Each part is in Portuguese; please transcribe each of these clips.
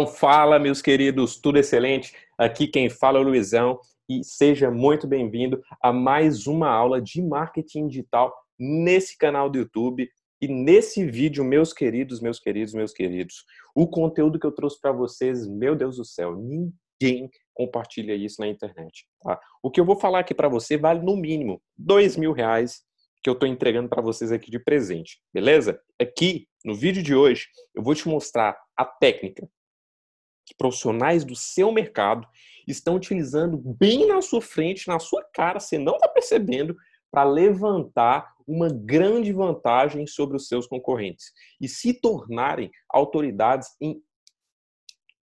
Então, fala, meus queridos, tudo excelente? Aqui quem fala é o Luizão e seja muito bem-vindo a mais uma aula de marketing digital nesse canal do YouTube. E nesse vídeo, meus queridos, meus queridos, meus queridos, o conteúdo que eu trouxe para vocês, meu Deus do céu, ninguém compartilha isso na internet. Tá? O que eu vou falar aqui para você vale no mínimo dois mil reais que eu estou entregando para vocês aqui de presente, beleza? Aqui no vídeo de hoje eu vou te mostrar a técnica profissionais do seu mercado estão utilizando bem na sua frente, na sua cara, você não está percebendo, para levantar uma grande vantagem sobre os seus concorrentes e se tornarem autoridades em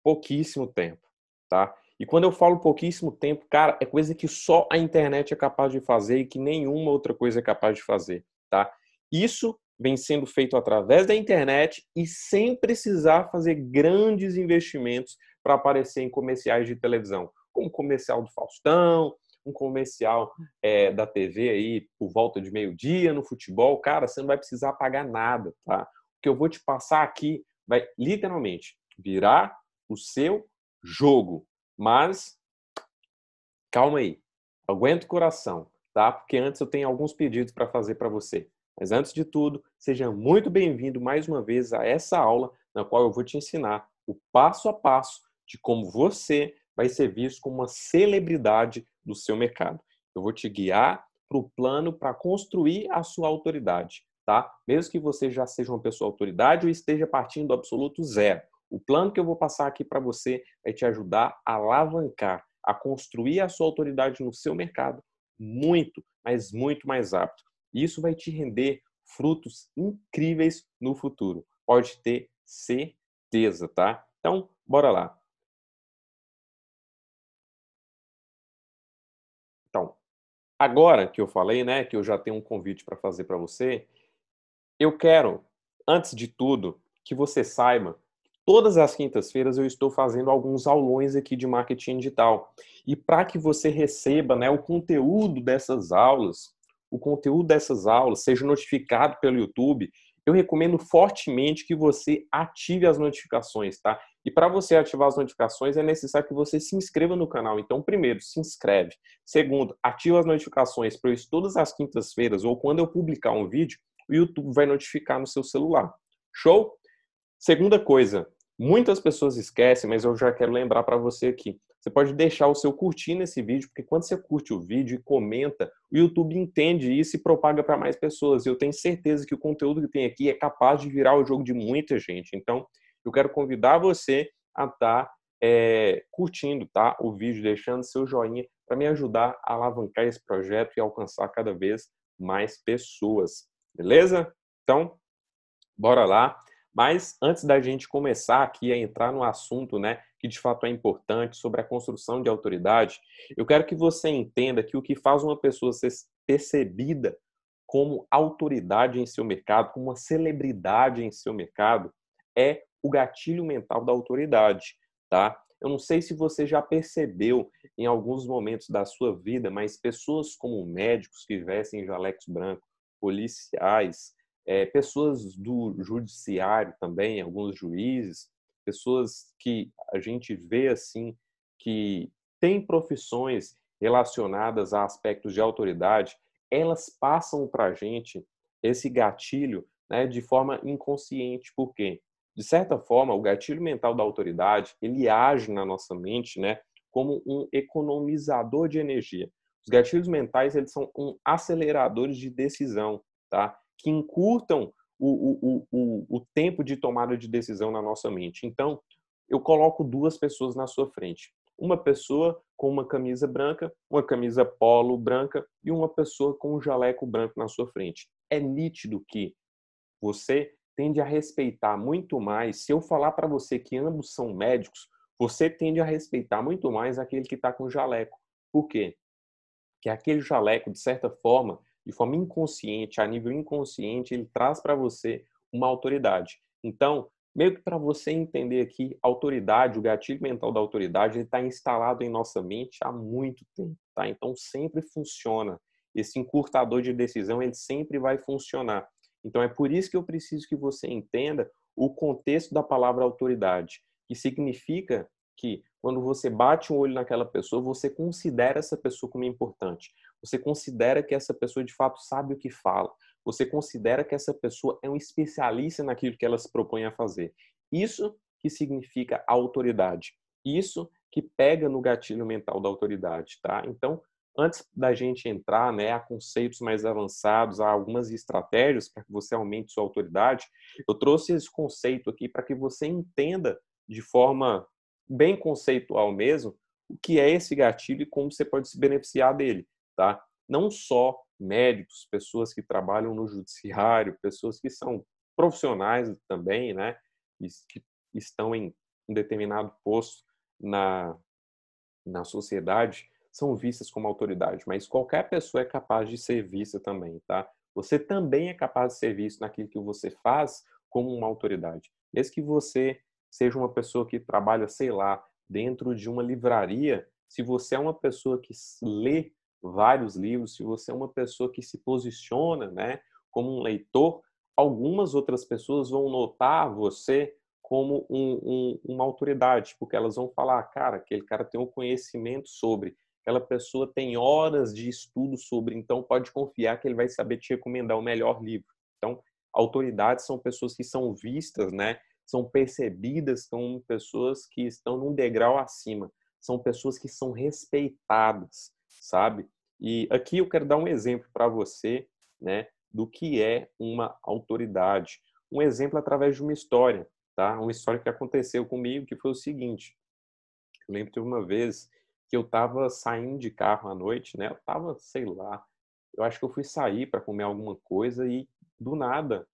pouquíssimo tempo, tá? E quando eu falo pouquíssimo tempo, cara, é coisa que só a internet é capaz de fazer e que nenhuma outra coisa é capaz de fazer, tá? Isso vem sendo feito através da internet e sem precisar fazer grandes investimentos para aparecer em comerciais de televisão, como o comercial do Faustão, um comercial é, da TV aí por volta de meio-dia no futebol, cara, você não vai precisar pagar nada, tá? O que eu vou te passar aqui vai literalmente virar o seu jogo. Mas calma aí, aguenta o coração, tá? Porque antes eu tenho alguns pedidos para fazer para você. Mas antes de tudo, seja muito bem-vindo mais uma vez a essa aula na qual eu vou te ensinar o passo a passo de como você vai ser visto como uma celebridade do seu mercado. Eu vou te guiar para o plano para construir a sua autoridade, tá? Mesmo que você já seja uma pessoa autoridade ou esteja partindo do absoluto zero. O plano que eu vou passar aqui para você vai te ajudar a alavancar, a construir a sua autoridade no seu mercado muito, mas muito mais rápido. E isso vai te render frutos incríveis no futuro. Pode ter certeza, tá? Então, bora lá. Então, agora que eu falei, né, que eu já tenho um convite para fazer para você, eu quero, antes de tudo, que você saiba Todas as quintas-feiras eu estou fazendo alguns aulões aqui de marketing digital. E para que você receba né, o conteúdo dessas aulas, o conteúdo dessas aulas seja notificado pelo YouTube, eu recomendo fortemente que você ative as notificações, tá? E para você ativar as notificações é necessário que você se inscreva no canal. Então, primeiro, se inscreve. Segundo, ativa as notificações para isso todas as quintas-feiras ou quando eu publicar um vídeo, o YouTube vai notificar no seu celular. Show? Segunda coisa, muitas pessoas esquecem, mas eu já quero lembrar para você aqui. Você pode deixar o seu curtir nesse vídeo, porque quando você curte o vídeo e comenta, o YouTube entende isso e propaga para mais pessoas. Eu tenho certeza que o conteúdo que tem aqui é capaz de virar o jogo de muita gente. Então, eu quero convidar você a estar tá, é, curtindo tá, o vídeo, deixando seu joinha para me ajudar a alavancar esse projeto e alcançar cada vez mais pessoas. Beleza? Então, bora lá. Mas antes da gente começar aqui a entrar no assunto, né, que de fato é importante sobre a construção de autoridade, eu quero que você entenda que o que faz uma pessoa ser percebida como autoridade em seu mercado, como uma celebridade em seu mercado, é o gatilho mental da autoridade, tá? Eu não sei se você já percebeu em alguns momentos da sua vida, mas pessoas como médicos que vestem jalecos brancos, policiais, é, pessoas do judiciário também, alguns juízes, pessoas que a gente vê assim que têm profissões relacionadas a aspectos de autoridade, elas passam para a gente esse gatilho né, de forma inconsciente. Por quê? De certa forma, o gatilho mental da autoridade ele age na nossa mente, né, como um economizador de energia. Os gatilhos mentais eles são um aceleradores de decisão, tá? Que encurtam o, o, o, o tempo de tomada de decisão na nossa mente. Então, eu coloco duas pessoas na sua frente. Uma pessoa com uma camisa branca, uma camisa polo branca e uma pessoa com um jaleco branco na sua frente. É nítido que você tende a respeitar muito mais. Se eu falar para você que ambos são médicos, você tende a respeitar muito mais aquele que está com jaleco. Por quê? Porque aquele jaleco, de certa forma, de forma inconsciente, a nível inconsciente, ele traz para você uma autoridade. Então, meio que para você entender aqui, autoridade, o gatilho mental da autoridade, ele está instalado em nossa mente há muito tempo, tá? Então, sempre funciona. Esse encurtador de decisão, ele sempre vai funcionar. Então, é por isso que eu preciso que você entenda o contexto da palavra autoridade. que significa que quando você bate um olho naquela pessoa, você considera essa pessoa como importante. Você considera que essa pessoa de fato sabe o que fala. Você considera que essa pessoa é um especialista naquilo que ela se propõe a fazer. Isso que significa autoridade. Isso que pega no gatilho mental da autoridade, tá? Então, antes da gente entrar, né, a conceitos mais avançados, a algumas estratégias para que você aumente sua autoridade, eu trouxe esse conceito aqui para que você entenda de forma bem conceitual mesmo o que é esse gatilho e como você pode se beneficiar dele, tá? Não só médicos, pessoas que trabalham no judiciário, pessoas que são profissionais também, né, que estão em um determinado posto na, na sociedade, são vistas como autoridade, mas qualquer pessoa é capaz de ser vista também, tá? Você também é capaz de ser visto naquilo que você faz como uma autoridade. Mesmo que você seja uma pessoa que trabalha, sei lá, dentro de uma livraria, se você é uma pessoa que lê vários livros, se você é uma pessoa que se posiciona, né, como um leitor, algumas outras pessoas vão notar você como um, um, uma autoridade, porque elas vão falar, cara, aquele cara tem um conhecimento sobre, aquela pessoa tem horas de estudo sobre, então pode confiar que ele vai saber te recomendar o melhor livro. Então, autoridades são pessoas que são vistas, né? São percebidas como pessoas que estão num degrau acima, são pessoas que são respeitadas, sabe? E aqui eu quero dar um exemplo para você, né, do que é uma autoridade. Um exemplo através de uma história, tá? Uma história que aconteceu comigo, que foi o seguinte. Eu lembro de uma vez que eu estava saindo de carro à noite, né? Eu estava, sei lá, eu acho que eu fui sair para comer alguma coisa e do nada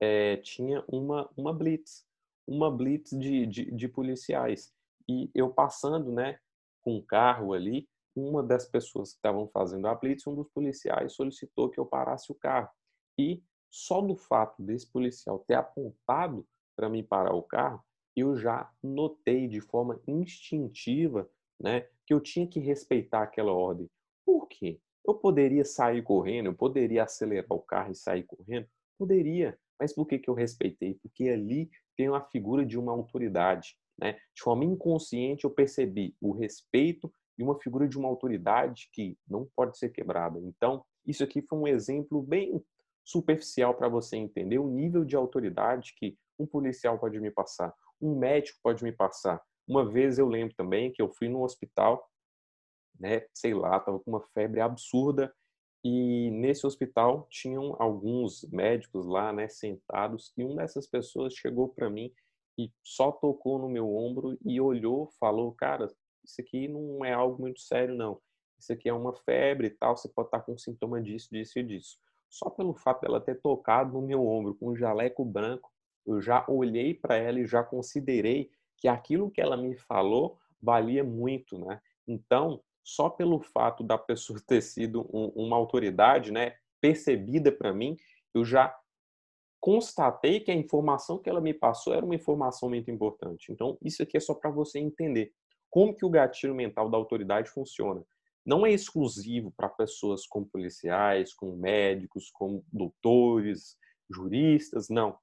é, tinha uma uma blitz, uma blitz de, de, de policiais e eu passando, né, com um carro ali, uma das pessoas que estavam fazendo a blitz, um dos policiais solicitou que eu parasse o carro e só do fato desse policial ter apontado para mim parar o carro, eu já notei de forma instintiva, né, que eu tinha que respeitar aquela ordem. Por quê? Eu poderia sair correndo, eu poderia acelerar o carro e sair correndo? Poderia. Mas por que, que eu respeitei? Porque ali tem uma figura de uma autoridade. Né? De forma inconsciente, eu percebi o respeito e uma figura de uma autoridade que não pode ser quebrada. Então, isso aqui foi um exemplo bem superficial para você entender o nível de autoridade que um policial pode me passar, um médico pode me passar, uma vez eu lembro também que eu fui no hospital, né, sei lá, tava com uma febre absurda e nesse hospital tinham alguns médicos lá, né, sentados, e uma dessas pessoas chegou para mim e só tocou no meu ombro e olhou, falou: "Cara, isso aqui não é algo muito sério não. Isso aqui é uma febre e tal, você pode estar com sintoma disso, disso e disso". Só pelo fato dela ter tocado no meu ombro com um jaleco branco, eu já olhei para ela e já considerei que aquilo que ela me falou valia muito, né? Então, só pelo fato da pessoa ter sido um, uma autoridade, né, percebida para mim, eu já constatei que a informação que ela me passou era uma informação muito importante. Então, isso aqui é só para você entender como que o gatilho mental da autoridade funciona. Não é exclusivo para pessoas como policiais, como médicos, como doutores, juristas, não.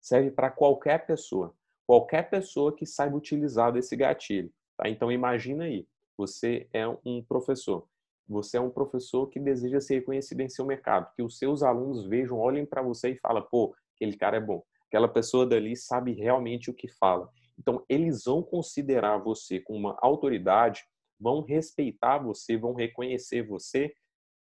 Serve para qualquer pessoa qualquer pessoa que saiba utilizar desse gatilho. Tá? Então imagina aí, você é um professor, você é um professor que deseja ser reconhecido em seu mercado, que os seus alunos vejam, olhem para você e falem, pô, aquele cara é bom, aquela pessoa dali sabe realmente o que fala. Então eles vão considerar você como uma autoridade, vão respeitar você, vão reconhecer você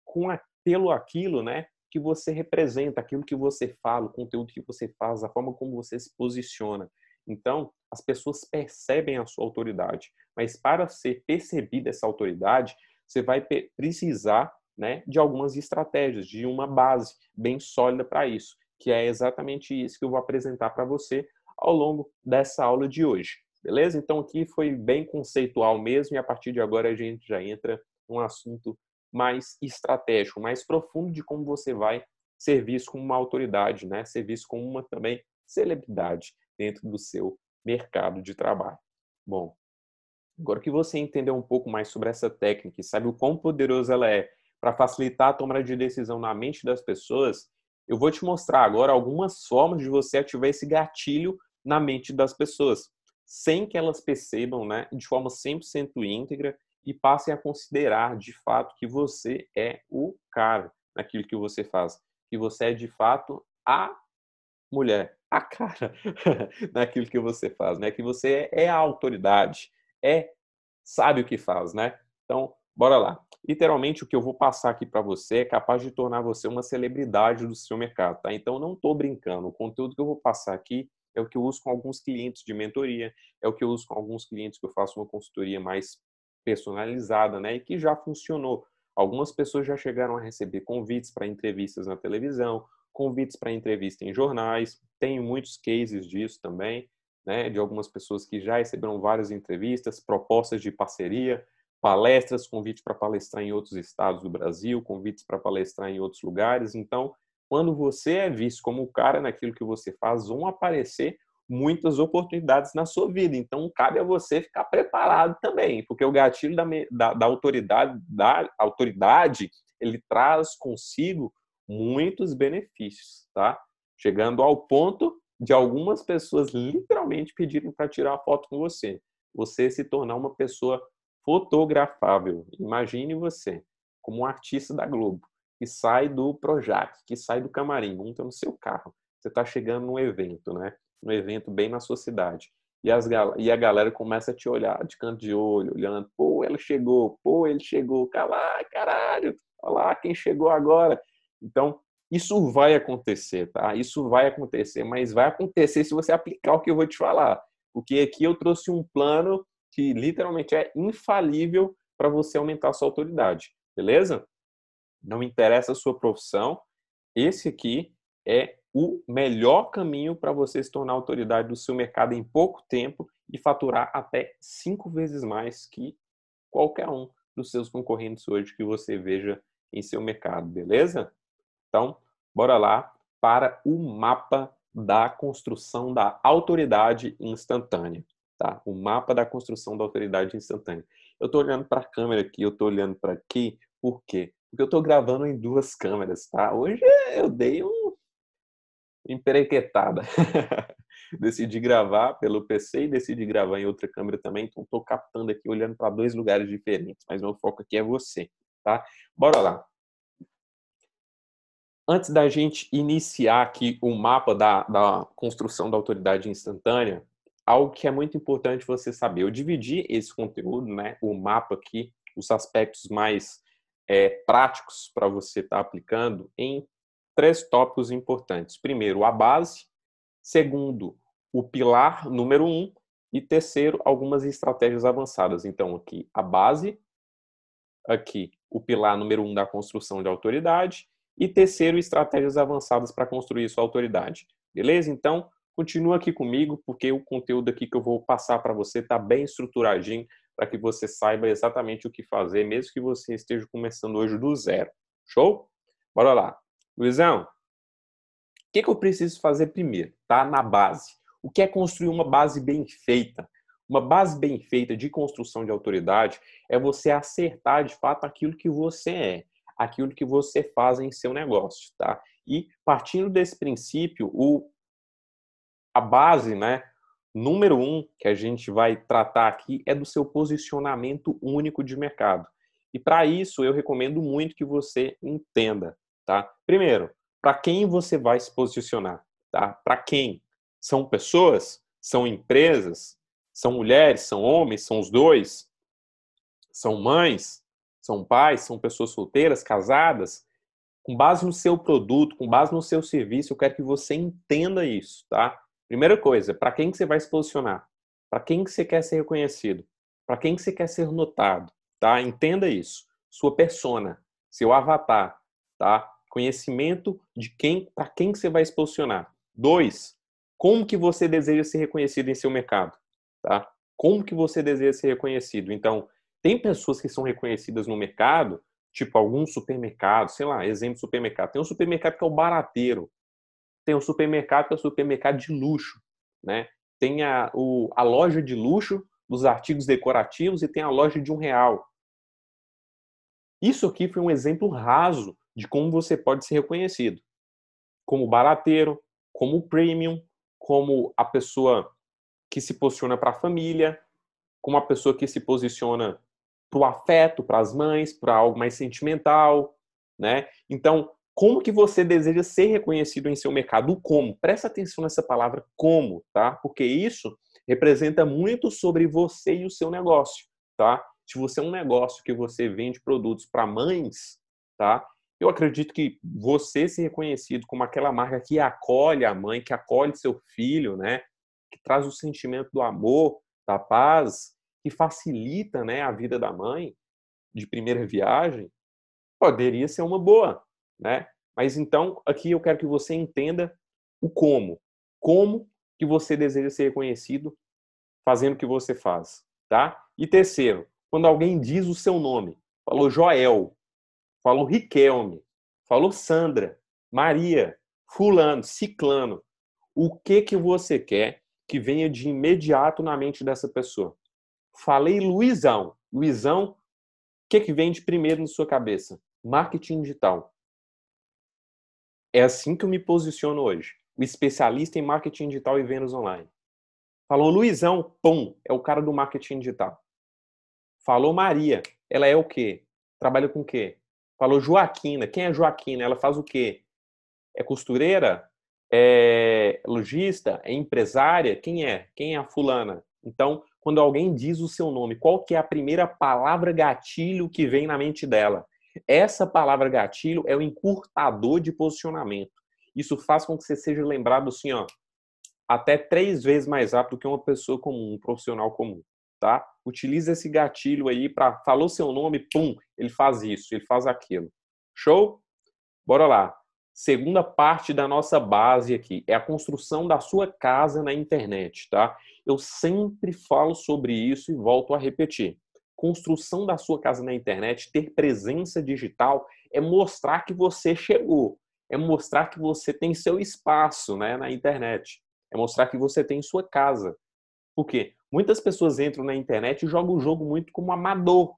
com a, pelo aquilo, né, que você representa, aquilo que você fala, o conteúdo que você faz, a forma como você se posiciona. Então, as pessoas percebem a sua autoridade, mas para ser percebida essa autoridade, você vai precisar né, de algumas estratégias, de uma base bem sólida para isso, que é exatamente isso que eu vou apresentar para você ao longo dessa aula de hoje. Beleza? Então aqui foi bem conceitual mesmo e a partir de agora a gente já entra num assunto mais estratégico, mais profundo de como você vai ser visto como uma autoridade, né? Ser visto como uma também celebridade dentro do seu mercado de trabalho. Bom, agora que você entendeu um pouco mais sobre essa técnica e sabe o quão poderosa ela é para facilitar a tomada de decisão na mente das pessoas, eu vou te mostrar agora algumas formas de você ativar esse gatilho na mente das pessoas. sem que elas percebam, né, de forma 100% íntegra e passem a considerar de fato que você é o cara naquilo que você faz, que você é de fato a mulher, a cara naquilo que você faz, né? Que você é a autoridade, é sabe o que faz, né? Então, bora lá. Literalmente o que eu vou passar aqui para você é capaz de tornar você uma celebridade do seu mercado, tá? Então não tô brincando. O conteúdo que eu vou passar aqui é o que eu uso com alguns clientes de mentoria, é o que eu uso com alguns clientes que eu faço uma consultoria mais personalizada, né? E que já funcionou. Algumas pessoas já chegaram a receber convites para entrevistas na televisão, convites para entrevista em jornais. Tenho muitos cases disso também, né? De algumas pessoas que já receberam várias entrevistas, propostas de parceria, palestras, convite para palestrar em outros estados do Brasil, convites para palestrar em outros lugares. Então, quando você é visto como o cara naquilo que você faz, vão aparecer muitas oportunidades na sua vida. Então, cabe a você ficar preparado também, porque o gatilho da, da, da autoridade, da autoridade, ele traz consigo muitos benefícios, tá? Chegando ao ponto de algumas pessoas literalmente pedirem para tirar a foto com você. Você se tornar uma pessoa fotografável. Imagine você como um artista da Globo que sai do Projac, que sai do camarim, monta no seu carro. Você está chegando num evento, né? no evento bem na sua cidade. E, as, e a galera começa a te olhar de canto de olho, olhando, pô, ela chegou, pô, ele chegou, cala, caralho, olha lá quem chegou agora. Então, isso vai acontecer, tá? Isso vai acontecer, mas vai acontecer se você aplicar o que eu vou te falar. Porque aqui eu trouxe um plano que literalmente é infalível para você aumentar a sua autoridade, beleza? Não interessa a sua profissão, esse aqui é o melhor caminho para você se tornar autoridade do seu mercado em pouco tempo e faturar até cinco vezes mais que qualquer um dos seus concorrentes hoje que você veja em seu mercado, beleza? Então, bora lá para o mapa da construção da autoridade instantânea, tá? O mapa da construção da autoridade instantânea. Eu estou olhando para a câmera aqui, eu estou olhando para aqui, por quê? Porque eu estou gravando em duas câmeras, tá? Hoje eu dei um emperequetada. decidi gravar pelo PC e decidi gravar em outra câmera também, então estou captando aqui, olhando para dois lugares diferentes, mas meu foco aqui é você, tá? Bora lá. Antes da gente iniciar aqui o mapa da, da construção da autoridade instantânea, algo que é muito importante você saber. Eu dividi esse conteúdo, né, o mapa aqui, os aspectos mais é, práticos para você estar tá aplicando em três tópicos importantes. Primeiro, a base. Segundo, o pilar número um. E terceiro, algumas estratégias avançadas. Então, aqui a base, aqui o pilar número um da construção de autoridade e terceiro, estratégias avançadas para construir sua autoridade. Beleza? Então, continua aqui comigo, porque o conteúdo aqui que eu vou passar para você está bem estruturadinho para que você saiba exatamente o que fazer, mesmo que você esteja começando hoje do zero. Show? Bora lá. Luizão, o que, que eu preciso fazer primeiro? Tá? Na base. O que é construir uma base bem feita? Uma base bem feita de construção de autoridade é você acertar de fato aquilo que você é, aquilo que você faz em seu negócio, tá? E partindo desse princípio, o, a base, né, número um que a gente vai tratar aqui é do seu posicionamento único de mercado. E para isso eu recomendo muito que você entenda tá? Primeiro, para quem você vai se posicionar, tá? Para quem? São pessoas? São empresas? São mulheres? São homens? São os dois? São mães? São pais? São pessoas solteiras, casadas? Com base no seu produto, com base no seu serviço, eu quero que você entenda isso, tá? Primeira coisa, para quem que você vai se posicionar? Para quem que você quer ser reconhecido? Para quem que você quer ser notado, tá? Entenda isso. Sua persona, seu avatar, tá? Conhecimento de quem, para quem que você vai se posicionar. Dois, como que você deseja ser reconhecido em seu mercado, tá? Como que você deseja ser reconhecido? Então, tem pessoas que são reconhecidas no mercado, tipo algum supermercado, sei lá, exemplo de supermercado. Tem um supermercado que é o barateiro. Tem um supermercado que é o supermercado de luxo, né? Tem a, o, a loja de luxo dos artigos decorativos e tem a loja de um real. Isso aqui foi um exemplo raso de como você pode ser reconhecido como barateiro, como premium, como a pessoa que se posiciona para a família, como uma pessoa que se posiciona para o afeto, para as mães, para algo mais sentimental, né? Então, como que você deseja ser reconhecido em seu mercado? Como. Presta atenção nessa palavra como, tá? Porque isso representa muito sobre você e o seu negócio, tá? Se você é um negócio que você vende produtos para mães, tá? Eu acredito que você ser reconhecido como aquela marca que acolhe a mãe, que acolhe seu filho, né? Que traz o sentimento do amor, da paz, que facilita, né, a vida da mãe de primeira viagem, poderia ser uma boa, né? Mas então, aqui eu quero que você entenda o como. Como que você deseja ser reconhecido fazendo o que você faz, tá? E terceiro, quando alguém diz o seu nome, falou Joel, falou Riquelme, falou Sandra, Maria, fulano, ciclano, o que que você quer que venha de imediato na mente dessa pessoa? Falei Luizão. Luizão, o que que vem de primeiro na sua cabeça? Marketing digital. É assim que eu me posiciono hoje. O especialista em marketing digital e vendas online. Falou Luizão, pum, é o cara do marketing digital. Falou Maria, ela é o quê? Trabalha com o quê? Falou Joaquina, quem é Joaquina? Ela faz o quê? É costureira? É lojista? É empresária? Quem é? Quem é a fulana? Então, quando alguém diz o seu nome, qual que é a primeira palavra gatilho que vem na mente dela? Essa palavra gatilho é o encurtador de posicionamento. Isso faz com que você seja lembrado assim, ó, até três vezes mais rápido que uma pessoa comum, um profissional comum, tá? Utilize esse gatilho aí para falou seu nome, pum, ele faz isso, ele faz aquilo. Show? Bora lá. Segunda parte da nossa base aqui é a construção da sua casa na internet, tá? Eu sempre falo sobre isso e volto a repetir construção da sua casa na internet, ter presença digital, é mostrar que você chegou, é mostrar que você tem seu espaço né, na internet, é mostrar que você tem sua casa. Por quê? Muitas pessoas entram na internet e jogam o jogo muito como amador.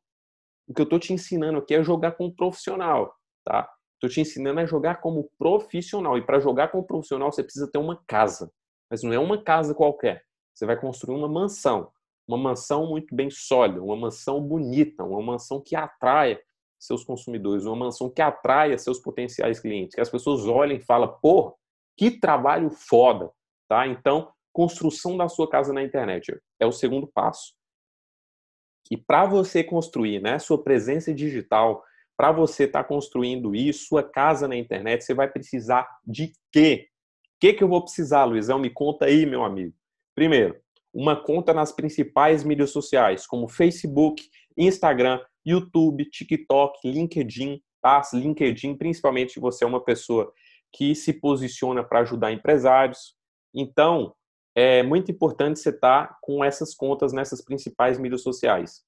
O que eu estou te ensinando aqui é jogar como profissional, tá? Estou te ensinando a jogar como profissional. E para jogar como profissional, você precisa ter uma casa. Mas não é uma casa qualquer. Você vai construir uma mansão uma mansão muito bem sólida, uma mansão bonita, uma mansão que atraia seus consumidores, uma mansão que atraia seus potenciais clientes, que as pessoas olhem e falem, pô, que trabalho foda, tá? Então, construção da sua casa na internet é o segundo passo. E para você construir, né, sua presença digital, para você estar tá construindo isso, sua casa na internet, você vai precisar de quê? O que, que eu vou precisar, Luizão? Me conta aí, meu amigo. Primeiro, uma conta nas principais mídias sociais, como Facebook, Instagram, YouTube, TikTok, LinkedIn, tá? LinkedIn, principalmente se você é uma pessoa que se posiciona para ajudar empresários. Então, é muito importante você estar tá com essas contas nessas principais mídias sociais.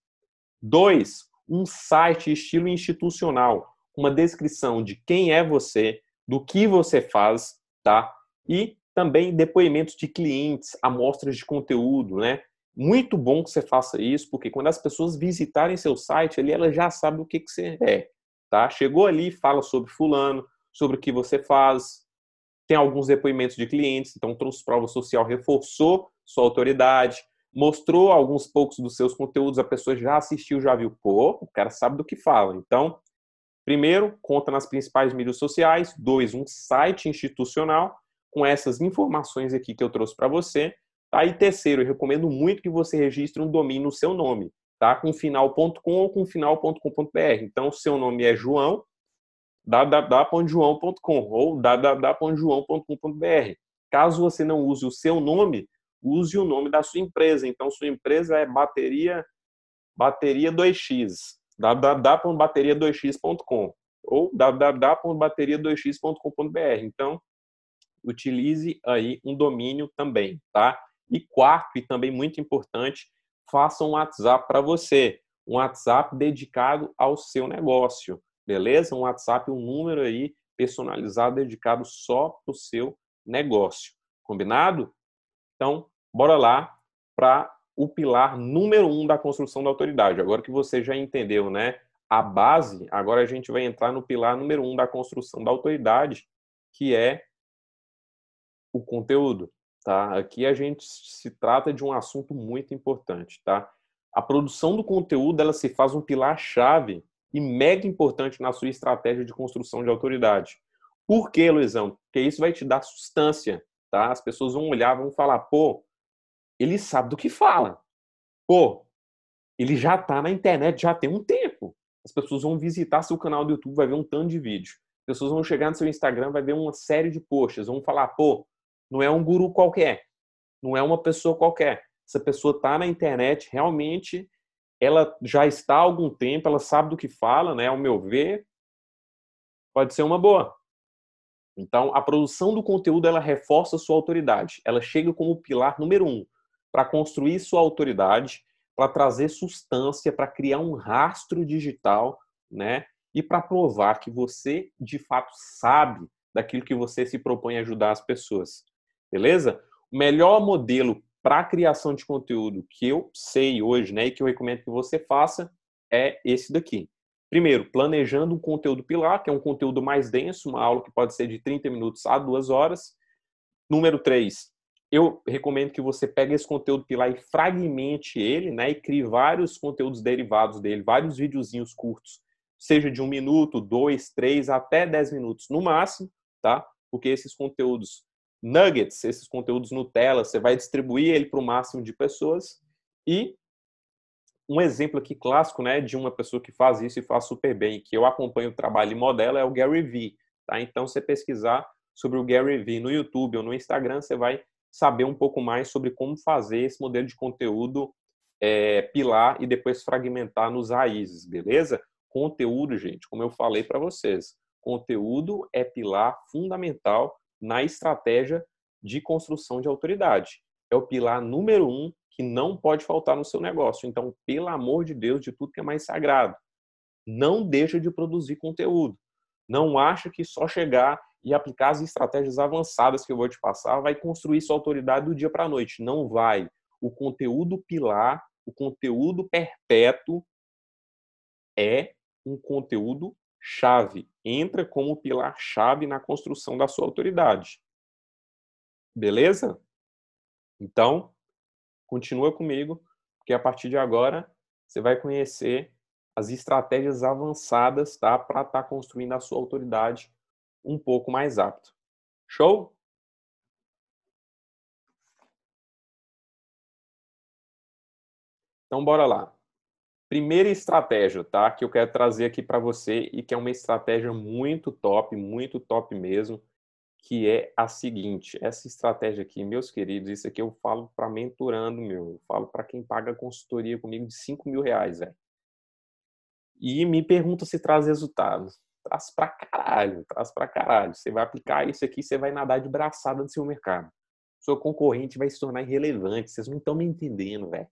Dois, um site estilo institucional, uma descrição de quem é você, do que você faz, tá? E também depoimentos de clientes, amostras de conteúdo, né? Muito bom que você faça isso, porque quando as pessoas visitarem seu site, ali ela já sabe o que, que você é, tá? Chegou ali, fala sobre fulano, sobre o que você faz, tem alguns depoimentos de clientes, então trouxe prova social, reforçou sua autoridade, mostrou alguns poucos dos seus conteúdos, a pessoa já assistiu, já viu, pô, o cara sabe do que fala. Então, primeiro, conta nas principais mídias sociais, dois, um site institucional, com essas informações aqui que eu trouxe para você. Tá? E terceiro, eu recomendo muito que você registre um domínio no seu nome, tá? com final.com ou com final.com.br. Então, seu nome é João, www.joão.com ou www.joão.com.br. Caso você não use o seu nome, use o nome da sua empresa. Então, sua empresa é bateria bateria 2x, www.bateria2x.com ou www.bateria2x.com.br. Então, utilize aí um domínio também, tá? E quarto, e também muito importante, faça um WhatsApp para você, um WhatsApp dedicado ao seu negócio, beleza? Um WhatsApp, um número aí personalizado, dedicado só para o seu negócio, combinado? Então, bora lá para o pilar número um da construção da autoridade. Agora que você já entendeu, né? A base, agora a gente vai entrar no pilar número um da construção da autoridade, que é o conteúdo. tá? Aqui a gente se trata de um assunto muito importante, tá? A produção do conteúdo, ela se faz um pilar-chave e mega importante na sua estratégia de construção de autoridade. Por quê, Luizão? Porque isso vai te dar substância, tá? As pessoas vão olhar, vão falar, pô, ele sabe do que fala. Pô, ele já tá na internet já tem um tempo. As pessoas vão visitar seu canal do YouTube, vai ver um tanto de vídeo. As pessoas vão chegar no seu Instagram, vai ver uma série de posts, vão falar, pô, não é um guru qualquer, não é uma pessoa qualquer. Essa pessoa tá na internet, realmente ela já está há algum tempo, ela sabe do que fala, né? Ao meu ver, pode ser uma boa. Então, a produção do conteúdo ela reforça sua autoridade. Ela chega como pilar número um para construir sua autoridade, para trazer substância, para criar um rastro digital, né? E para provar que você de fato sabe daquilo que você se propõe a ajudar as pessoas. Beleza? O melhor modelo para criação de conteúdo que eu sei hoje, né, e que eu recomendo que você faça é esse daqui. Primeiro, planejando um conteúdo pilar, que é um conteúdo mais denso, uma aula que pode ser de 30 minutos a 2 horas. Número 3, eu recomendo que você pegue esse conteúdo pilar e fragmente ele, né, e crie vários conteúdos derivados dele, vários videozinhos curtos, seja de um minuto, dois, três, até dez minutos no máximo, tá? Porque esses conteúdos nuggets, esses conteúdos Nutella, você vai distribuir ele para o máximo de pessoas e um exemplo aqui clássico, né, de uma pessoa que faz isso e faz super bem, que eu acompanho o trabalho e modelo é o Gary Vee, tá? Então, você pesquisar sobre o Gary Vee no YouTube ou no Instagram, você vai saber um pouco mais sobre como fazer esse modelo de conteúdo é, pilar e depois fragmentar nos raízes, beleza? Conteúdo, gente, como eu falei para vocês, conteúdo é pilar fundamental na estratégia de construção de autoridade. É o pilar número um que não pode faltar no seu negócio. Então, pelo amor de Deus, de tudo que é mais sagrado, não deixa de produzir conteúdo. Não acha que só chegar e aplicar as estratégias avançadas que eu vou te passar vai construir sua autoridade do dia para a noite. Não vai. O conteúdo pilar, o conteúdo perpétuo é um conteúdo chave. Entra como pilar chave na construção da sua autoridade. Beleza? Então, continua comigo, porque a partir de agora você vai conhecer as estratégias avançadas tá, para estar tá construindo a sua autoridade um pouco mais apto. Show? Então, bora lá. Primeira estratégia, tá? Que eu quero trazer aqui para você e que é uma estratégia muito top, muito top mesmo, que é a seguinte. Essa estratégia aqui, meus queridos, isso aqui eu falo para mentorando, meu. Eu falo para quem paga consultoria comigo de 5 mil reais, velho. E me pergunta se traz resultados traz pra caralho, traz pra caralho. Você vai aplicar isso aqui, você vai nadar de braçada no seu mercado. Seu concorrente vai se tornar irrelevante. Vocês não estão me entendendo, velho.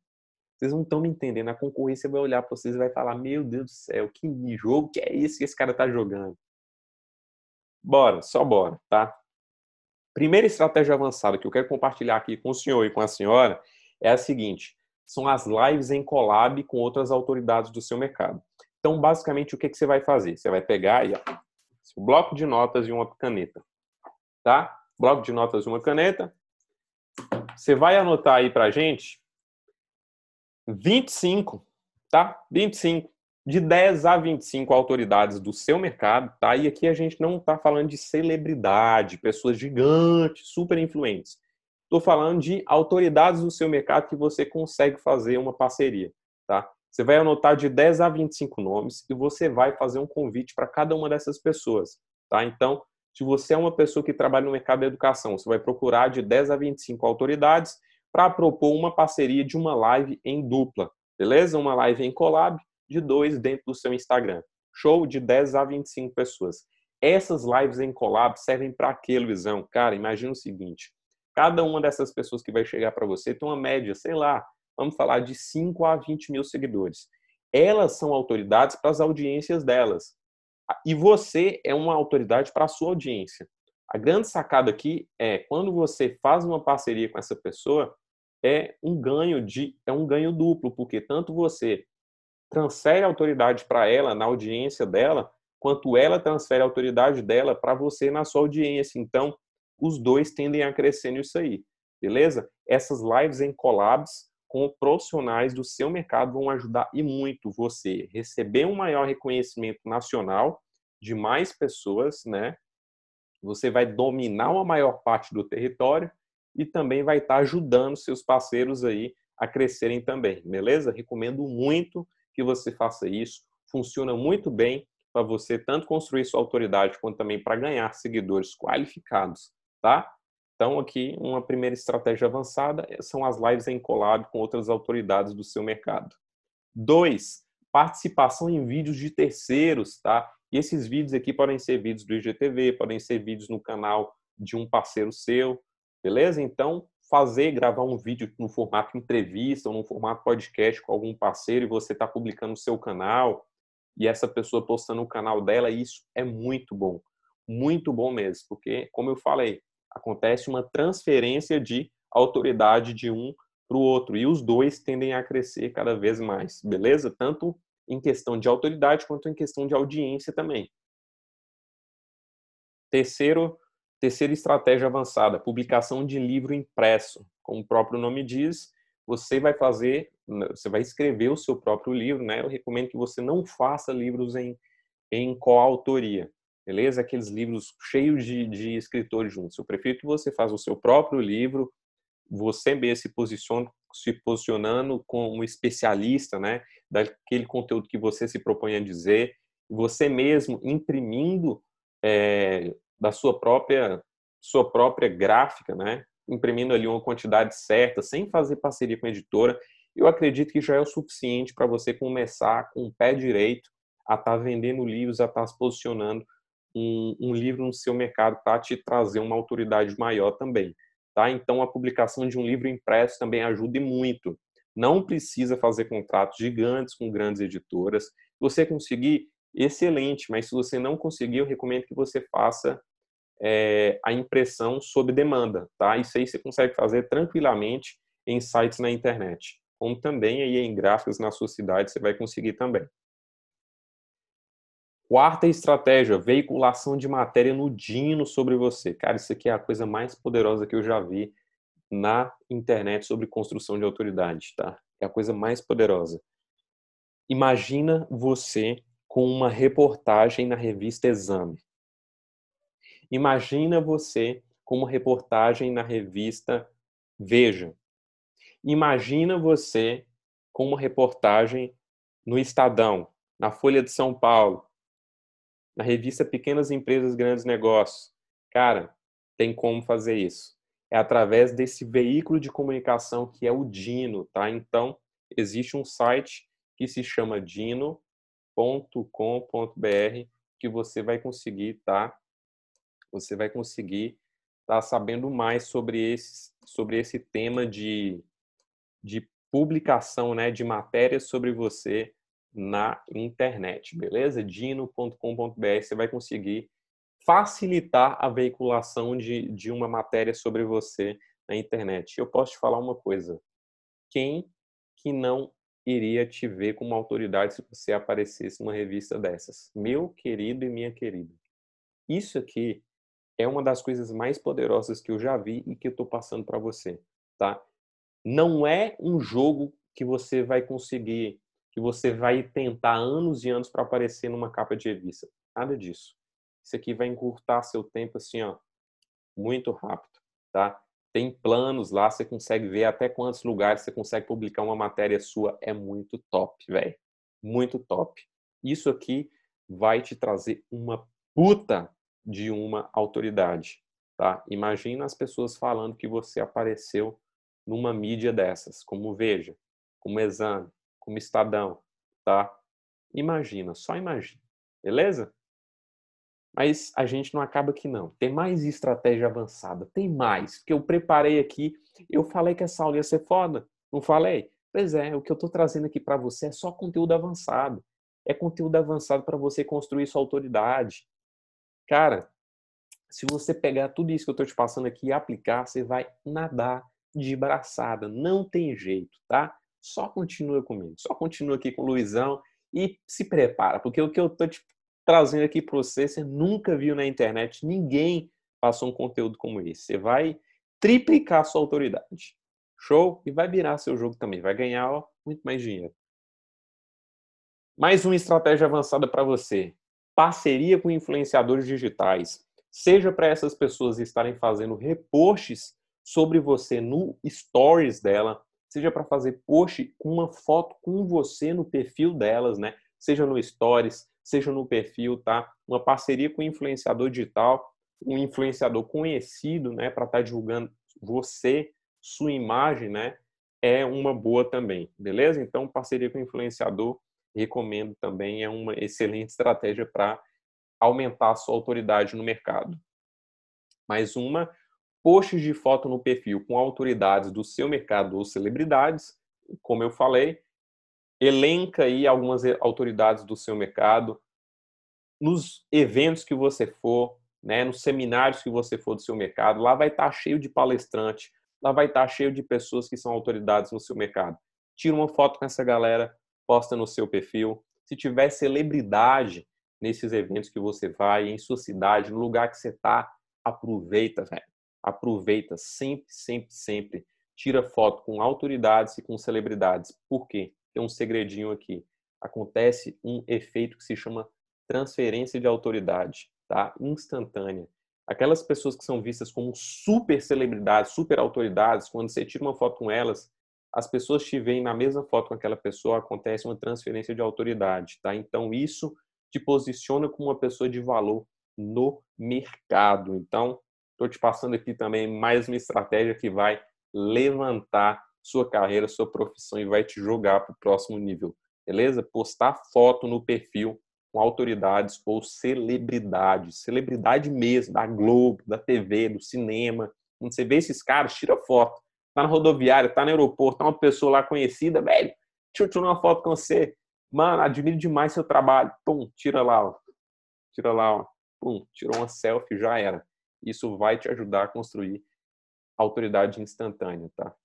Vocês não estão me entendendo. A concorrência vai olhar para vocês e vai falar: Meu Deus do céu, que jogo que é esse que esse cara tá jogando? Bora, só bora, tá? Primeira estratégia avançada que eu quero compartilhar aqui com o senhor e com a senhora é a seguinte: são as lives em collab com outras autoridades do seu mercado. Então, basicamente, o que, que você vai fazer? Você vai pegar aí, ó, bloco de notas e uma caneta, tá? Bloco de notas e uma caneta. Você vai anotar aí pra gente 25, tá? 25. De 10 a 25 autoridades do seu mercado, tá? E aqui a gente não tá falando de celebridade, pessoas gigantes, super influentes. Estou falando de autoridades do seu mercado que você consegue fazer uma parceria, tá? Você vai anotar de 10 a 25 nomes e você vai fazer um convite para cada uma dessas pessoas, tá? Então, se você é uma pessoa que trabalha no mercado da educação, você vai procurar de 10 a 25 autoridades para propor uma parceria de uma live em dupla, beleza? Uma live em collab de dois dentro do seu Instagram. Show de 10 a 25 pessoas. Essas lives em collab servem para quê, Luizão? Cara, imagina o seguinte: cada uma dessas pessoas que vai chegar para você tem uma média, sei lá, vamos falar de 5 a 20 mil seguidores. Elas são autoridades para as audiências delas. E você é uma autoridade para a sua audiência. A grande sacada aqui é quando você faz uma parceria com essa pessoa, é um ganho de é um ganho duplo, porque tanto você transfere autoridade para ela na audiência dela, quanto ela transfere a autoridade dela para você na sua audiência. Então, os dois tendem a crescer nisso aí. beleza? Essas lives em collabs com profissionais do seu mercado vão ajudar e muito você receber um maior reconhecimento nacional de mais pessoas, né? Você vai dominar uma maior parte do território e também vai estar ajudando seus parceiros aí a crescerem também, beleza? Recomendo muito que você faça isso. Funciona muito bem para você tanto construir sua autoridade quanto também para ganhar seguidores qualificados, tá? Então, aqui, uma primeira estratégia avançada eh, são as lives em collab com outras autoridades do seu mercado. Dois, participação em vídeos de terceiros, tá? E esses vídeos aqui podem ser vídeos do IGTV, podem ser vídeos no canal de um parceiro seu, beleza? Então, fazer, gravar um vídeo no formato entrevista ou no formato podcast com algum parceiro e você está publicando no seu canal e essa pessoa postando no canal dela, isso é muito bom. Muito bom mesmo, porque, como eu falei, acontece uma transferência de autoridade de um para o outro e os dois tendem a crescer cada vez mais, beleza? Tanto em questão de autoridade quanto em questão de audiência também. Terceiro, terceira estratégia avançada, publicação de livro impresso. Como o próprio nome diz, você vai fazer, você vai escrever o seu próprio livro, né? Eu recomendo que você não faça livros em, em coautoria, beleza? Aqueles livros cheios de, de escritores juntos. Eu prefiro que você faça o seu próprio livro, você mesmo se posicione, se posicionando como especialista, né? Daquele conteúdo que você se propõe a dizer, você mesmo imprimindo é, da sua própria sua própria gráfica, né? Imprimindo ali uma quantidade certa, sem fazer parceria com a editora, eu acredito que já é o suficiente para você começar com o pé direito a estar tá vendendo livros, a estar tá se posicionando um, um livro no seu mercado para te trazer uma autoridade maior também. Tá? Então, a publicação de um livro impresso também ajuda muito. Não precisa fazer contratos gigantes com grandes editoras. Se você conseguir, excelente, mas se você não conseguir, eu recomendo que você faça é, a impressão sob demanda. Tá? Isso aí você consegue fazer tranquilamente em sites na internet. Como também aí em gráficos na sua cidade você vai conseguir também. Quarta estratégia, veiculação de matéria no Dino sobre você. Cara, isso aqui é a coisa mais poderosa que eu já vi na internet sobre construção de autoridade, tá? É a coisa mais poderosa. Imagina você com uma reportagem na revista Exame. Imagina você com uma reportagem na revista Veja. Imagina você com uma reportagem no Estadão, na Folha de São Paulo, na revista Pequenas Empresas, Grandes Negócios. Cara, tem como fazer isso. É através desse veículo de comunicação que é o Dino, tá? Então, existe um site que se chama dino.com.br que você vai conseguir, tá? Você vai conseguir estar tá sabendo mais sobre esse, sobre esse tema de, de publicação, né, de matérias sobre você na internet, beleza? dino.com.br você vai conseguir facilitar a veiculação de, de uma matéria sobre você na internet. Eu posso te falar uma coisa: quem que não iria te ver como autoridade se você aparecesse numa revista dessas? Meu querido e minha querida. Isso aqui é uma das coisas mais poderosas que eu já vi e que eu estou passando para você, tá? Não é um jogo que você vai conseguir que você vai tentar anos e anos para aparecer numa capa de revista. Nada disso. Isso aqui vai encurtar seu tempo assim, ó, muito rápido, tá? Tem planos lá, você consegue ver até quantos lugares você consegue publicar uma matéria sua. É muito top, velho. Muito top. Isso aqui vai te trazer uma puta de uma autoridade, tá? Imagina as pessoas falando que você apareceu numa mídia dessas, como Veja, como Exame, como Estadão, tá? Imagina, só imagina, beleza? Mas a gente não acaba aqui não. Tem mais estratégia avançada, tem mais. Porque eu preparei aqui, eu falei que essa aula ia ser foda, não falei? Pois é, o que eu estou trazendo aqui para você é só conteúdo avançado. É conteúdo avançado para você construir sua autoridade. Cara, se você pegar tudo isso que eu estou te passando aqui e aplicar, você vai nadar de braçada. Não tem jeito, tá? Só continua comigo, só continua aqui com o Luizão e se prepara, porque o que eu tô te trazendo aqui para você, você nunca viu na internet, ninguém passou um conteúdo como esse. Você vai triplicar sua autoridade. Show? E vai virar seu jogo também, vai ganhar ó, muito mais dinheiro. Mais uma estratégia avançada para você. Parceria com influenciadores digitais. Seja para essas pessoas estarem fazendo repostes sobre você no stories dela, seja para fazer post com uma foto com você no perfil delas, né? Seja no stories, seja no perfil, tá? Uma parceria com influenciador digital, um influenciador conhecido, né, para estar tá divulgando você, sua imagem, né? É uma boa também, beleza? Então, parceria com influenciador, recomendo também, é uma excelente estratégia para aumentar a sua autoridade no mercado. Mais uma, posts de foto no perfil com autoridades do seu mercado ou celebridades, como eu falei, elenca aí algumas autoridades do seu mercado nos eventos que você for, né, nos seminários que você for do seu mercado, lá vai estar cheio de palestrante, lá vai estar cheio de pessoas que são autoridades no seu mercado. Tira uma foto com essa galera, posta no seu perfil. Se tiver celebridade nesses eventos que você vai, em sua cidade, no lugar que você está, aproveita, velho aproveita sempre, sempre, sempre. Tira foto com autoridades e com celebridades. Por quê? Tem um segredinho aqui. Acontece um efeito que se chama transferência de autoridade, tá? Instantânea. Aquelas pessoas que são vistas como super celebridades, super autoridades, quando você tira uma foto com elas, as pessoas te veem na mesma foto com aquela pessoa, acontece uma transferência de autoridade, tá? Então isso te posiciona como uma pessoa de valor no mercado. Então, Estou te passando aqui também mais uma estratégia que vai levantar sua carreira, sua profissão e vai te jogar para o próximo nível. Beleza? Postar foto no perfil com autoridades ou celebridades. Celebridade mesmo, da Globo, da TV, do cinema. Quando você vê esses caras, tira foto. Tá na rodoviária, tá no aeroporto, tá uma pessoa lá conhecida, velho, deixa eu tirar uma foto com você. Mano, admiro demais seu trabalho. Pum, tira lá, ó. Tira lá, ó. Pum, tirou uma selfie, já era. Isso vai te ajudar a construir autoridade instantânea, tá?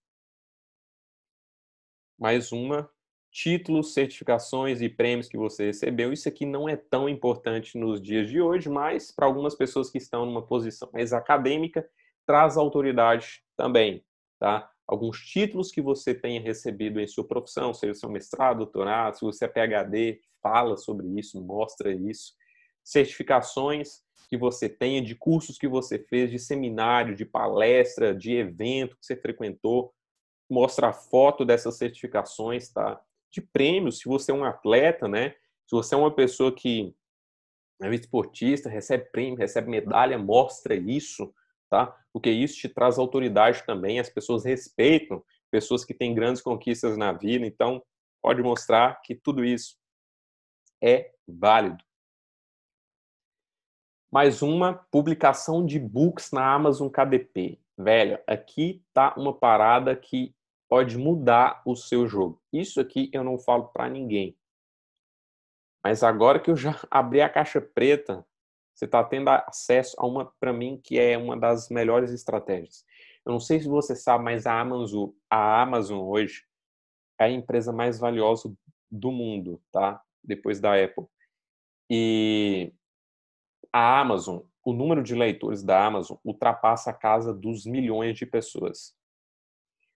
Mais uma, títulos, certificações e prêmios que você recebeu. Isso aqui não é tão importante nos dias de hoje, mas para algumas pessoas que estão numa posição mais acadêmica, traz autoridade também, tá? Alguns títulos que você tenha recebido em sua profissão, seja seu mestrado, doutorado, se você é PhD, fala sobre isso, mostra isso. Certificações, que você tenha, de cursos que você fez, de seminário, de palestra, de evento que você frequentou, mostra a foto dessas certificações, tá? De prêmios, se você é um atleta, né? Se você é uma pessoa que é esportista, recebe prêmio, recebe medalha, mostra isso, tá? Porque isso te traz autoridade também, as pessoas respeitam pessoas que têm grandes conquistas na vida, então pode mostrar que tudo isso é válido mais uma publicação de books na Amazon KDP. Velho, aqui tá uma parada que pode mudar o seu jogo. Isso aqui eu não falo para ninguém. Mas agora que eu já abri a caixa preta, você está tendo acesso a uma, para mim, que é uma das melhores estratégias. Eu não sei se você sabe, mas a Amazon, a Amazon hoje é a empresa mais valiosa do mundo, tá? Depois da Apple. E a Amazon, o número de leitores da Amazon ultrapassa a casa dos milhões de pessoas.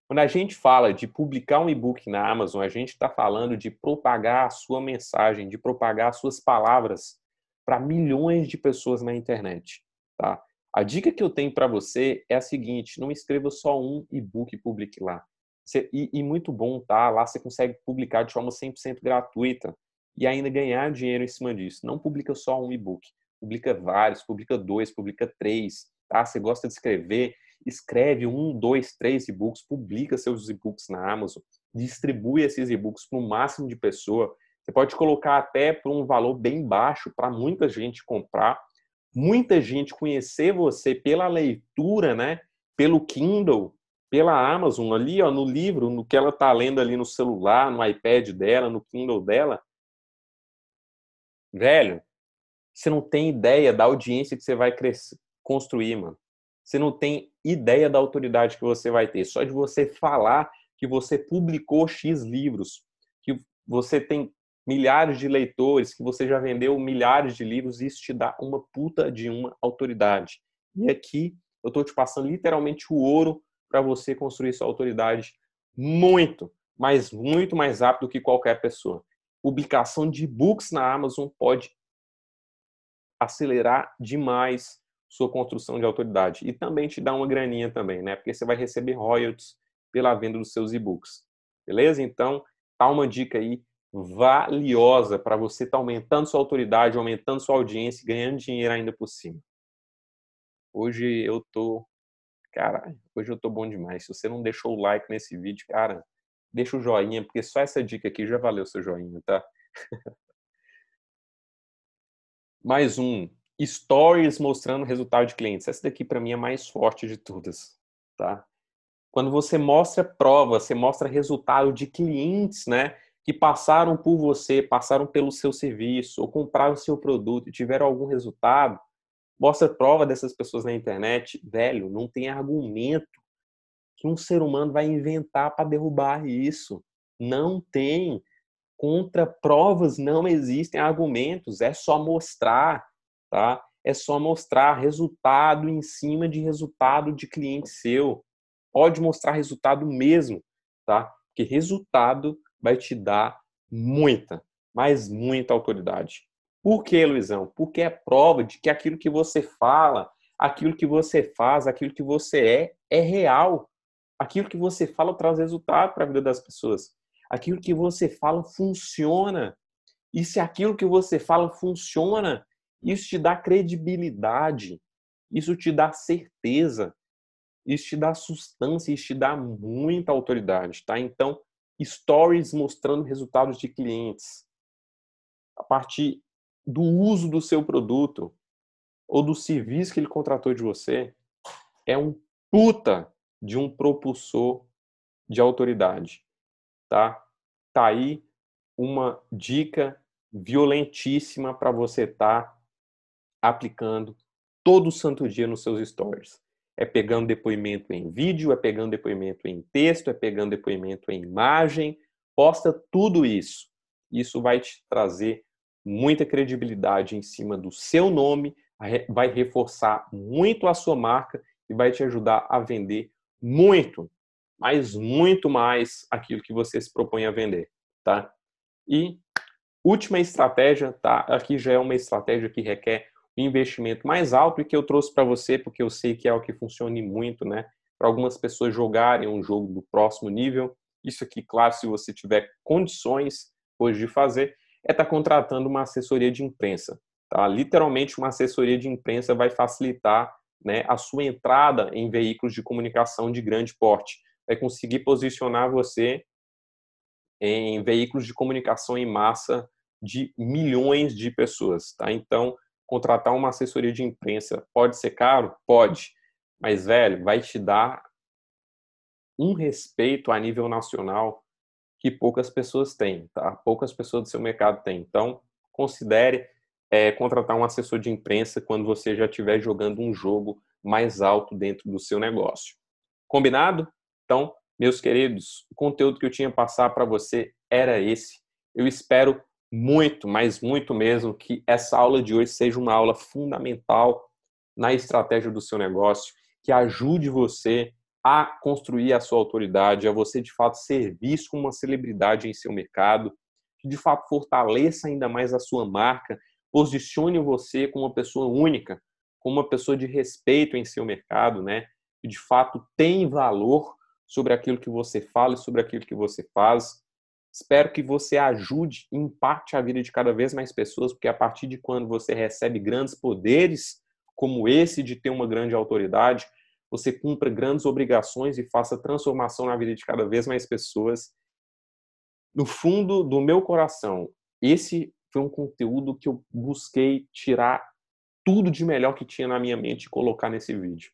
Quando a gente fala de publicar um e-book na Amazon, a gente está falando de propagar a sua mensagem, de propagar suas palavras para milhões de pessoas na internet. Tá? A dica que eu tenho para você é a seguinte: não escreva só um e-book e publique lá. Você, e, e, muito bom, tá? Lá você consegue publicar de forma 100% gratuita e ainda ganhar dinheiro em cima disso. Não publica só um e-book publica vários, publica dois, publica três, tá? Você gosta de escrever, escreve um, dois, três e-books, publica seus e-books na Amazon, distribui esses e-books para o máximo de pessoa. Você pode colocar até por um valor bem baixo para muita gente comprar, muita gente conhecer você pela leitura, né? Pelo Kindle, pela Amazon ali, ó, no livro, no que ela está lendo ali no celular, no iPad dela, no Kindle dela. Velho, você não tem ideia da audiência que você vai crescer, construir, mano. Você não tem ideia da autoridade que você vai ter. Só de você falar que você publicou X livros, que você tem milhares de leitores, que você já vendeu milhares de livros, isso te dá uma puta de uma autoridade. E aqui Eu estou te passando literalmente o ouro para você construir sua autoridade muito, mas muito mais rápido que qualquer pessoa. Publicação de e-books na Amazon pode acelerar demais sua construção de autoridade e também te dar uma graninha também, né? Porque você vai receber royalties pela venda dos seus e-books. Beleza? Então, tá uma dica aí valiosa para você estar tá aumentando sua autoridade, aumentando sua audiência ganhando dinheiro ainda por cima. Hoje eu tô, cara, hoje eu tô bom demais. Se você não deixou o like nesse vídeo, cara, deixa o joinha, porque só essa dica aqui já valeu seu joinha, tá? Mais um, stories mostrando resultado de clientes. Essa daqui para mim é a mais forte de todas, tá? Quando você mostra prova, você mostra resultado de clientes, né? Que passaram por você, passaram pelo seu serviço, ou compraram o seu produto e tiveram algum resultado, mostra prova dessas pessoas na internet, velho, não tem argumento que um ser humano vai inventar para derrubar isso. Não tem. Contra provas não existem argumentos, é só mostrar, tá? É só mostrar resultado em cima de resultado de cliente seu pode mostrar resultado mesmo, tá? Porque resultado vai te dar muita, mas muita autoridade. Por que, Luizão? Porque é prova de que aquilo que você fala, aquilo que você faz, aquilo que você é, é real. Aquilo que você fala traz resultado para a vida das pessoas. Aquilo que você fala funciona. E se aquilo que você fala funciona, isso te dá credibilidade, isso te dá certeza, isso te dá substância, isso te dá muita autoridade, tá? Então, stories mostrando resultados de clientes a partir do uso do seu produto ou do serviço que ele contratou de você é um puta de um propulsor de autoridade, tá? Tá aí uma dica violentíssima para você estar tá aplicando todo santo dia nos seus stories é pegando depoimento em vídeo, é pegando depoimento em texto, é pegando depoimento em imagem, posta tudo isso. Isso vai te trazer muita credibilidade em cima do seu nome, vai reforçar muito a sua marca e vai te ajudar a vender muito, mas muito mais aquilo que você se propõe a vender, tá? E última estratégia, tá? Aqui já é uma estratégia que requer investimento mais alto e que eu trouxe para você porque eu sei que é o que funcione muito, né? Para algumas pessoas jogarem um jogo do próximo nível. Isso aqui, claro, se você tiver condições hoje de fazer, é estar tá contratando uma assessoria de imprensa. Tá? Literalmente, uma assessoria de imprensa vai facilitar né, a sua entrada em veículos de comunicação de grande porte. Vai conseguir posicionar você em veículos de comunicação em massa de milhões de pessoas. Tá? Então, contratar uma assessoria de imprensa pode ser caro? Pode. Mas, velho, vai te dar um respeito a nível nacional que poucas pessoas têm, tá? Poucas pessoas do seu mercado têm. Então, considere é, contratar um assessor de imprensa quando você já estiver jogando um jogo mais alto dentro do seu negócio. Combinado? Então, meus queridos, o conteúdo que eu tinha passar para você era esse. Eu espero muito, mas muito mesmo, que essa aula de hoje seja uma aula fundamental na estratégia do seu negócio, que ajude você a construir a sua autoridade, a você de fato ser visto como uma celebridade em seu mercado, que de fato fortaleça ainda mais a sua marca, posicione você como uma pessoa única, como uma pessoa de respeito em seu mercado, né? Que de fato tem valor sobre aquilo que você fala e sobre aquilo que você faz. Espero que você ajude e impacte a vida de cada vez mais pessoas, porque a partir de quando você recebe grandes poderes, como esse de ter uma grande autoridade, você cumpra grandes obrigações e faça transformação na vida de cada vez mais pessoas. No fundo do meu coração, esse foi um conteúdo que eu busquei tirar tudo de melhor que tinha na minha mente e colocar nesse vídeo.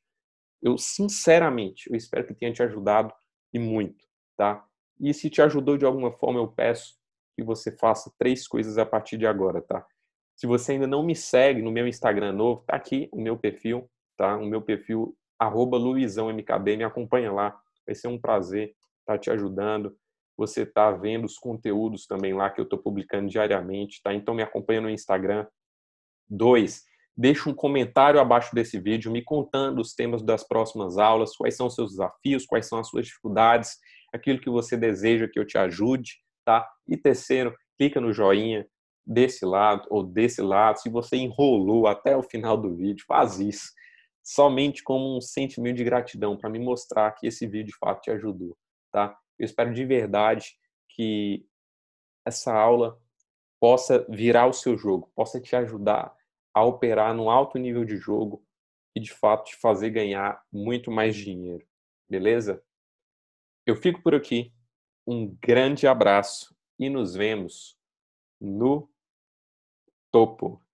Eu, sinceramente, eu espero que tenha te ajudado e muito, tá? E se te ajudou de alguma forma, eu peço que você faça três coisas a partir de agora, tá? Se você ainda não me segue no meu Instagram novo, tá aqui o meu perfil, tá? O meu perfil arroba luizãomkb, me acompanha lá. Vai ser um prazer estar tá te ajudando. Você tá vendo os conteúdos também lá que eu estou publicando diariamente, tá? Então me acompanha no Instagram. Dois, Deixa um comentário abaixo desse vídeo me contando os temas das próximas aulas, quais são os seus desafios, quais são as suas dificuldades, aquilo que você deseja que eu te ajude, tá? E terceiro, clica no joinha desse lado ou desse lado. Se você enrolou até o final do vídeo, faz isso. Somente como um sentimento de gratidão para me mostrar que esse vídeo de fato te ajudou, tá? Eu espero de verdade que essa aula possa virar o seu jogo, possa te ajudar a operar num alto nível de jogo e de fato te fazer ganhar muito mais dinheiro. Beleza? Eu fico por aqui. Um grande abraço e nos vemos no topo.